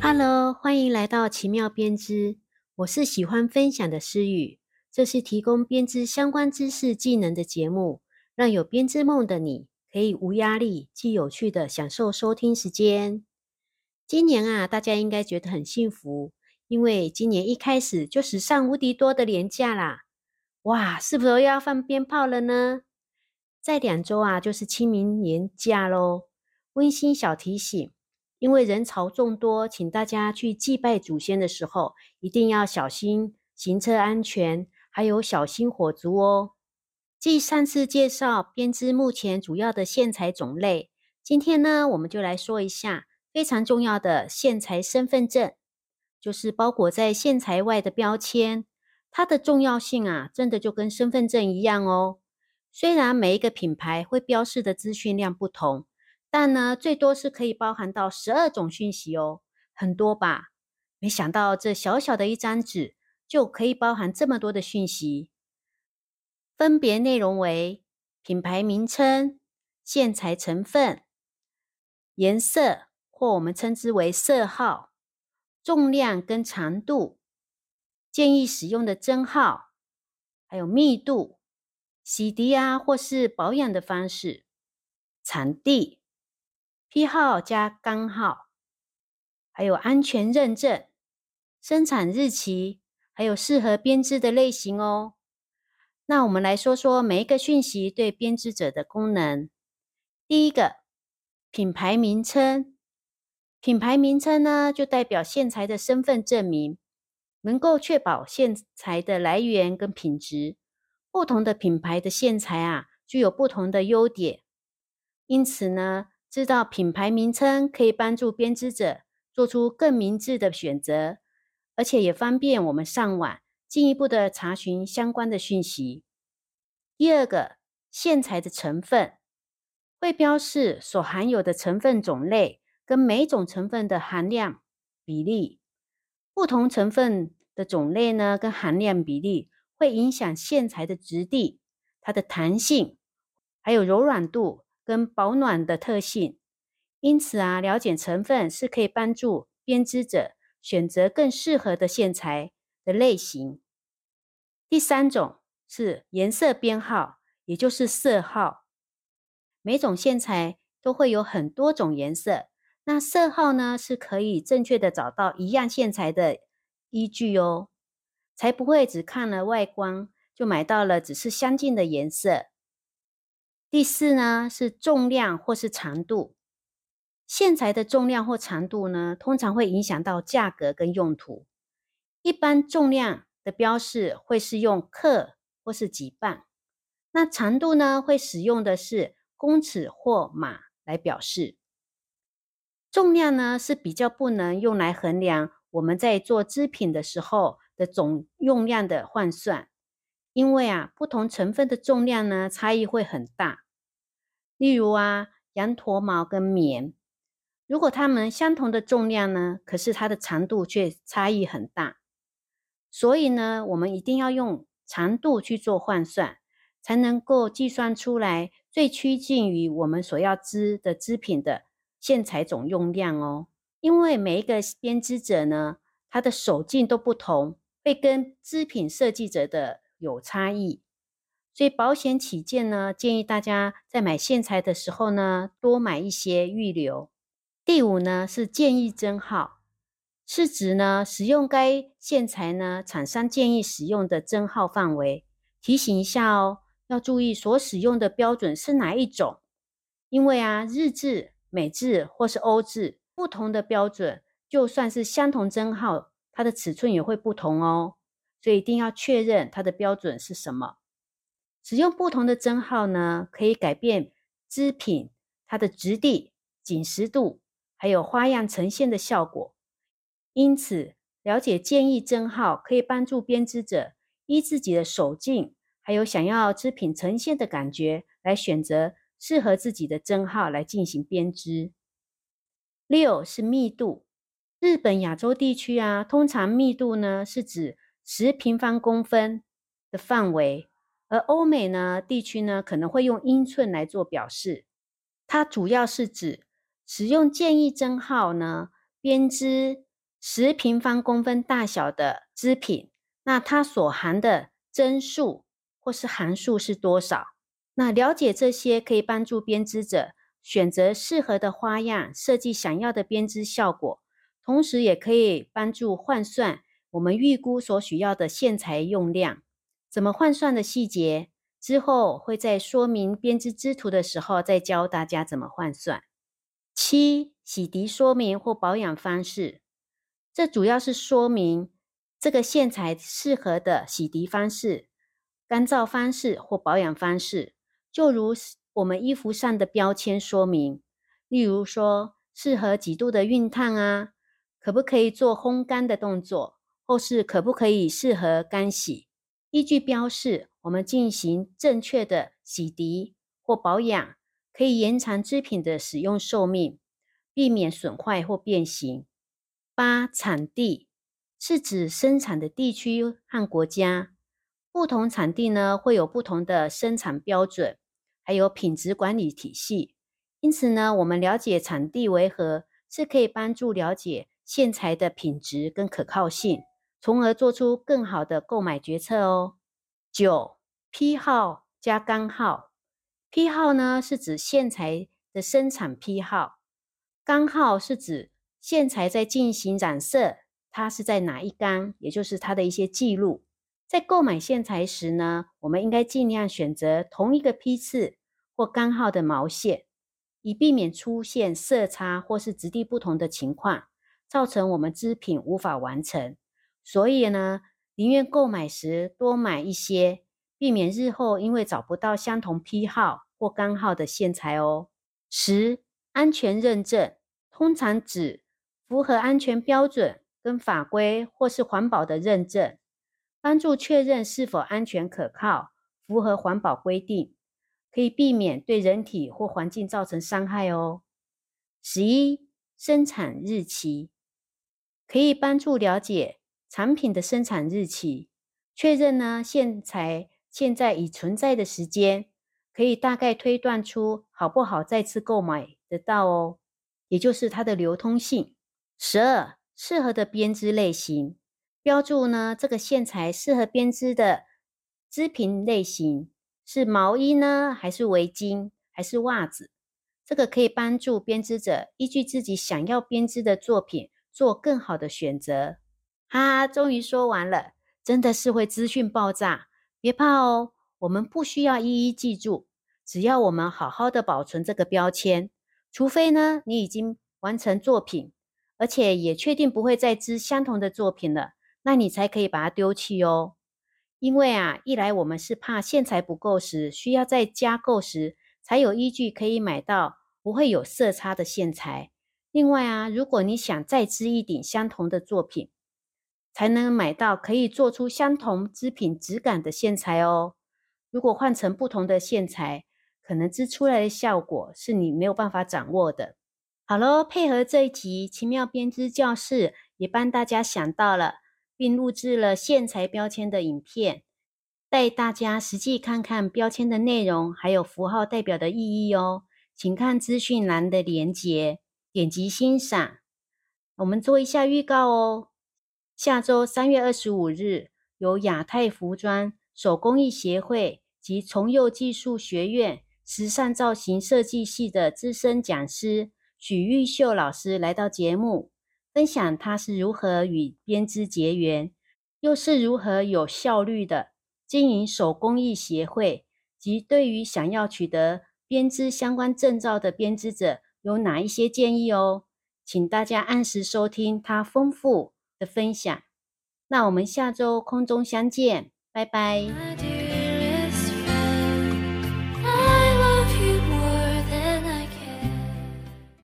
Hello，欢迎来到奇妙编织。我是喜欢分享的诗雨，这是提供编织相关知识技能的节目，让有编织梦的你可以无压力、既有趣的享受收听时间。今年啊，大家应该觉得很幸福，因为今年一开始就史上无敌多的年假啦！哇，是不是又要放鞭炮了呢？在两周啊，就是清明年假喽。温馨小提醒。因为人潮众多，请大家去祭拜祖先的时候，一定要小心行车安全，还有小心火烛哦。继上次介绍编织目前主要的线材种类，今天呢，我们就来说一下非常重要的线材身份证，就是包裹在线材外的标签。它的重要性啊，真的就跟身份证一样哦。虽然每一个品牌会标示的资讯量不同。但呢，最多是可以包含到十二种讯息哦，很多吧？没想到这小小的一张纸就可以包含这么多的讯息，分别内容为品牌名称、线材成分、颜色或我们称之为色号、重量跟长度、建议使用的针号，还有密度、洗涤啊或是保养的方式、产地。批号加钢号，还有安全认证、生产日期，还有适合编织的类型哦。那我们来说说每一个讯息对编织者的功能。第一个，品牌名称。品牌名称呢，就代表线材的身份证明，能够确保线材的来源跟品质。不同的品牌的线材啊，具有不同的优点，因此呢。知道品牌名称可以帮助编织者做出更明智的选择，而且也方便我们上网进一步的查询相关的讯息。第二个，线材的成分会标示所含有的成分种类跟每种成分的含量比例。不同成分的种类呢，跟含量比例会影响线材的质地、它的弹性，还有柔软度。跟保暖的特性，因此啊，了解成分是可以帮助编织者选择更适合的线材的类型。第三种是颜色编号，也就是色号。每种线材都会有很多种颜色，那色号呢是可以正确的找到一样线材的依据哦，才不会只看了外观就买到了只是相近的颜色。第四呢是重量或是长度，线材的重量或长度呢，通常会影响到价格跟用途。一般重量的标示会是用克或是几磅，那长度呢会使用的是公尺或码来表示。重量呢是比较不能用来衡量我们在做织品的时候的总用量的换算。因为啊，不同成分的重量呢差异会很大。例如啊，羊驼毛跟棉，如果它们相同的重量呢，可是它的长度却差异很大。所以呢，我们一定要用长度去做换算，才能够计算出来最趋近于我们所要织的织品的线材总用量哦。因为每一个编织者呢，他的手劲都不同，会跟织品设计者的。有差异，所以保险起见呢，建议大家在买线材的时候呢，多买一些预留。第五呢是建议针号，是指呢使用该线材呢，厂商建议使用的针号范围。提醒一下哦，要注意所使用的标准是哪一种，因为啊日制、美制或是欧制不同的标准，就算是相同针号，它的尺寸也会不同哦。所以一定要确认它的标准是什么。使用不同的针号呢，可以改变织品它的质地、紧实度，还有花样呈现的效果。因此，了解建议针号可以帮助编织者依自己的手劲，还有想要织品呈现的感觉，来选择适合自己的针号来进行编织。六是密度，日本、亚洲地区啊，通常密度呢是指。十平方公分的范围，而欧美呢地区呢可能会用英寸来做表示。它主要是指使用建议针号呢编织十平方公分大小的织品，那它所含的针数或是函数是多少？那了解这些可以帮助编织者选择适合的花样，设计想要的编织效果，同时也可以帮助换算我们预估所需要的线材用量。怎么换算的细节，之后会在说明编织织图的时候再教大家怎么换算。七、洗涤说明或保养方式，这主要是说明这个线材适合的洗涤方式、干燥方式或保养方式。就如我们衣服上的标签说明，例如说适合几度的熨烫啊，可不可以做烘干的动作，或是可不可以适合干洗。依据标示，我们进行正确的洗涤或保养，可以延长织品的使用寿命，避免损坏或变形。八产地是指生产的地区和国家，不同产地呢会有不同的生产标准，还有品质管理体系。因此呢，我们了解产地为何，是可以帮助了解线材的品质跟可靠性。从而做出更好的购买决策哦。九批号加钢号，批号呢是指线材的生产批号，钢号是指线材在进行染色，它是在哪一钢，也就是它的一些记录。在购买线材时呢，我们应该尽量选择同一个批次或钢号的毛线，以避免出现色差或是质地不同的情况，造成我们织品无法完成。所以呢，宁愿购买时多买一些，避免日后因为找不到相同批号或钢号的线材哦。十、安全认证通常指符合安全标准跟法规或是环保的认证，帮助确认是否安全可靠、符合环保规定，可以避免对人体或环境造成伤害哦。十一、生产日期可以帮助了解。产品的生产日期确认呢？线材现在已存在的时间，可以大概推断出好不好再次购买得到哦，也就是它的流通性。十二，适合的编织类型标注呢？这个线材适合编织的织品类型是毛衣呢，还是围巾，还是袜子？这个可以帮助编织者依据自己想要编织的作品做更好的选择。哈，终于说完了，真的是会资讯爆炸，别怕哦，我们不需要一一记住，只要我们好好的保存这个标签，除非呢你已经完成作品，而且也确定不会再织相同的作品了，那你才可以把它丢弃哦。因为啊，一来我们是怕线材不够时，需要再加购时才有依据可以买到不会有色差的线材；另外啊，如果你想再织一顶相同的作品，才能买到可以做出相同织品质感的线材哦。如果换成不同的线材，可能织出来的效果是你没有办法掌握的。好喽，配合这一集奇妙编织教室，也帮大家想到了，并录制了线材标签的影片，带大家实际看看标签的内容，还有符号代表的意义哦。请看资讯栏的连结，点击欣赏。我们做一下预告哦。下周三月二十五日，由亚太服装手工艺协会及重幼技术学院时尚造型设计系的资深讲师许玉秀老师来到节目，分享他是如何与编织结缘，又是如何有效率的经营手工艺协会，及对于想要取得编织相关证照的编织者有哪一些建议哦？请大家按时收听他丰富。的分享，那我们下周空中相见，拜拜。